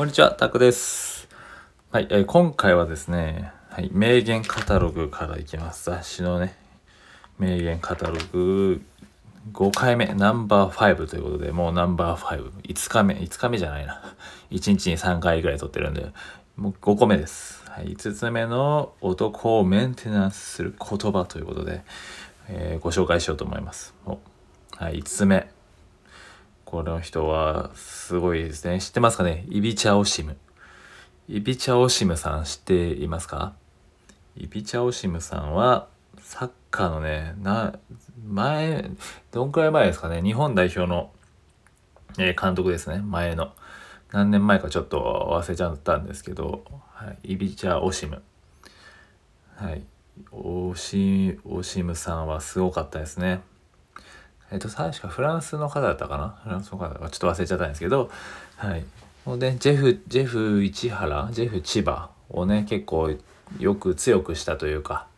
こんにちは、タクです。はい、えー今回はですね、はい、名言カタログからいきます。雑誌のね、名言カタログ5回目、ナンバー5ということで、もうナンバー5、5日目、5日目じゃないな。1日に3回ぐらい撮ってるんで、もう5個目です。はい、5つ目の男をメンテナンスする言葉ということで、えーご紹介しようと思います。はい、5つ目。この人はすごいですね。知ってますかね？イビチャオシム。イビチャオシムさん知っていますか？イビチャオシムさんはサッカーのね、な、前、どんくらい前ですかね？日本代表の、え監督ですね。前の。何年前かちょっと忘れちゃったんですけど、はい、イビチャオシム。はい。オシオシムさんはすごかったですね。えっと、確かフランスの方だったかな？フランスの方だったかちょっと忘れちゃったんですけど、はい。もうね、ジェフ、ジェフ市原、ジェフ千葉？をね、結構よく強くしたというか、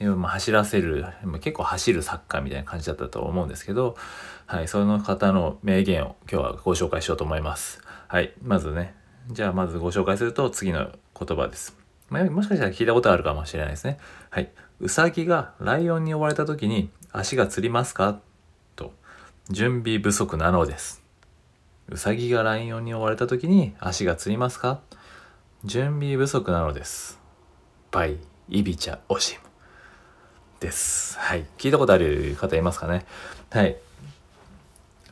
ま、走らせる、結構走るサッカーみたいな感じだったと思うんですけど、はい、その方の名言を今日はご紹介しようと思います。はい、まずね、じゃあまずご紹介すると次の言葉です。まあ、もしかしたら聞いたことあるかもしれないですね。はい。うさぎがライオンに追われた時に足がつりますか？準備不足なのです。うさぎがライオンに追われた時に足がつりますか？準備不足なのです。バイ、イビチャ、オシム。です。はい。聞いたことある方いますかね？はい。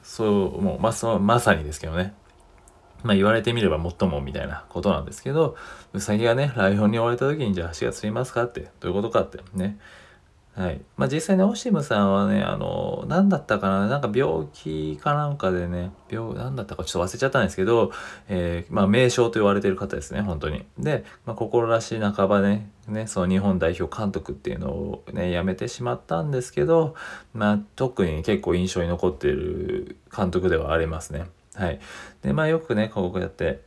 そう、もう、ま、そまさにですけどね。まあ言われてみれば最もみたいなことなんですけど、うさぎがね、ライオンに追われた時にじゃあ足がつりますかって、どういうことかってね。はい。まあ実際ね、オシムさんはね、あの、何だったかな、なんか病気かなんかでね、病、何だったかちょっと忘れちゃったんですけど、えーまあ名将と言われてる方ですね、本当に。で、まあ心らしい半ばね、ね、その日本代表監督っていうのをね、辞めてしまったんですけど、まあ特に結構印象に残っている監督ではありますね。はい。で、まあよくね、こうやって、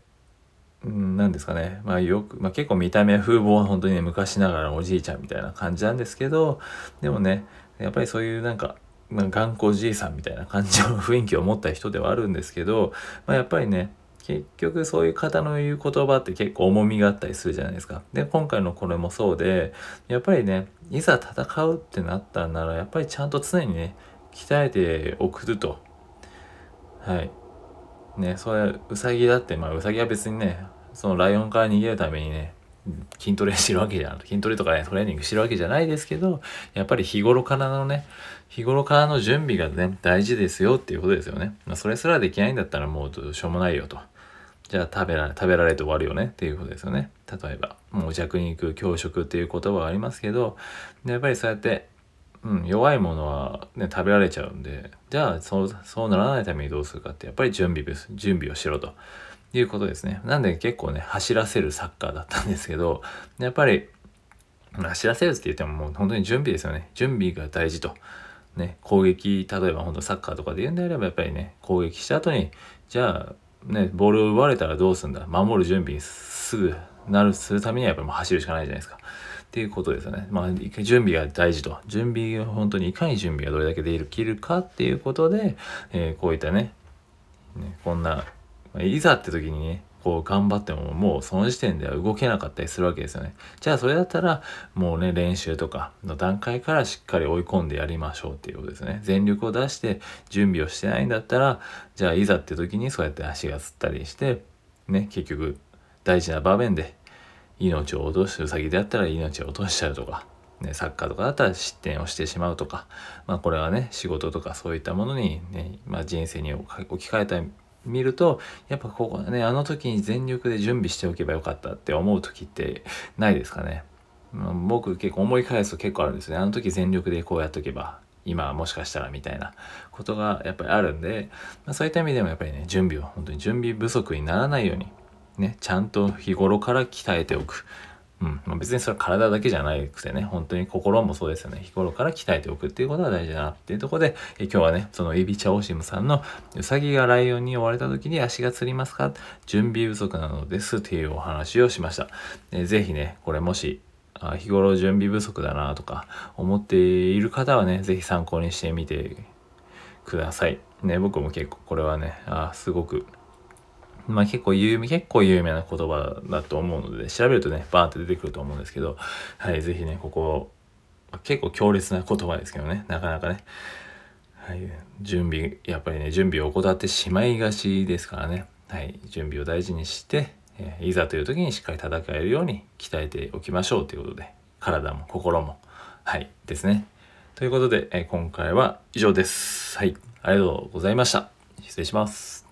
なんですかね。まあよく、まあ結構見た目風貌は本当にね、昔ながらのおじいちゃんみたいな感じなんですけど、でもね、やっぱりそういうなんか、まあ頑固じいさんみたいな感じの雰囲気を持った人ではあるんですけど、まあやっぱりね、結局そういう方の言う言葉って結構重みがあったりするじゃないですか。で、今回のこれもそうで、やっぱりね、いざ戦うってなったんなら、やっぱりちゃんと常にね、鍛えておくと。はい。ね、それウサギだってまあウサギは別にねそのライオンから逃げるためにね筋トレしてるわけじゃん。筋トレとかねトレーニングしてるわけじゃないですけどやっぱり日頃からのね日頃からの準備がね大事ですよっていうことですよね、まあ、それすらできないんだったらもうどうしようもないよと。じゃあ食べられ食べられて終わるよね。っていうことですよね。例えばもう弱肉強食っていう言葉がありますけどやっぱりそうやってうん、弱いものはね、食べられちゃうんで、じゃあ、そう、そうならないためにどうするかって、やっぱり準備です、準備をしろということですね。なんで結構ね、走らせるサッカーだったんですけど、やっぱり、走らせるって言ってももう本当に準備ですよね。準備が大事と。ね、攻撃、例えば本当サッカーとかで言うんであれば、やっぱりね、攻撃した後に、じゃあ、ね、ボールを奪われたらどうすんだ守る準備にすぐなる、するためにはやっぱりもう走るしかないじゃないですか。っていうことですよね。まあ、準備が大事と。準備が本当にいかに準備がどれだけできるかっていうことで、えーこういったね、ねこんな、いざって時にね、こう頑張ってももうその時点では動けなかったりするわけですよね。じゃあそれだったらもうね練習とかの段階からしっかり追い込んでやりましょうっていうことですね。全力を出して準備をしてないんだったらじゃあいざって時にそうやって足がつったりしてね結局大事な場面で命を落とすウサギであったら命を落としちゃうとか、ね、サッカーとかだったら失点をしてしまうとか、まあ、これはね仕事とかそういったものに、ねまあ、人生に置き換えてみるとやっぱここねあの時に全力で準備しておけばよかったって思う時ってないですかね、僕結構思い返すと結構あるんですね。あの時全力でこうやっとけば今はもしかしたらみたいなことがやっぱりあるんで、まあ、そういった意味でもやっぱりね準備を本当に準備不足にならないようにね、ちゃんと日頃から鍛えておく。うん。まあ、別にそれは体だけじゃなくてね、本当に心もそうですよね。日頃から鍛えておくっていうことが大事だなっていうところで、え今日はね、そのイビチャオシムさんのうさぎがライオンに追われた時に足がつりますか？準備不足なのですっていうお話をしました。えぜひね、これもし、あ日頃準備不足だなとか思っている方はね、ぜひ参考にしてみてください。ね、僕も結構これはね、あすごくまあ結構有名、結構有名な言葉だと思うので、調べるとね、バーンって出てくると思うんですけど、はい、ぜひね、ここ、結構強烈な言葉ですけどね、なかなかね、はい、準備、やっぱりね、準備を怠ってしまいがちですからね、はい、準備を大事にして、え、いざという時にしっかり戦えるように鍛えておきましょうということで、体も心も、はい、ですね。ということで、え、今回は以上です。はい、ありがとうございました。失礼します。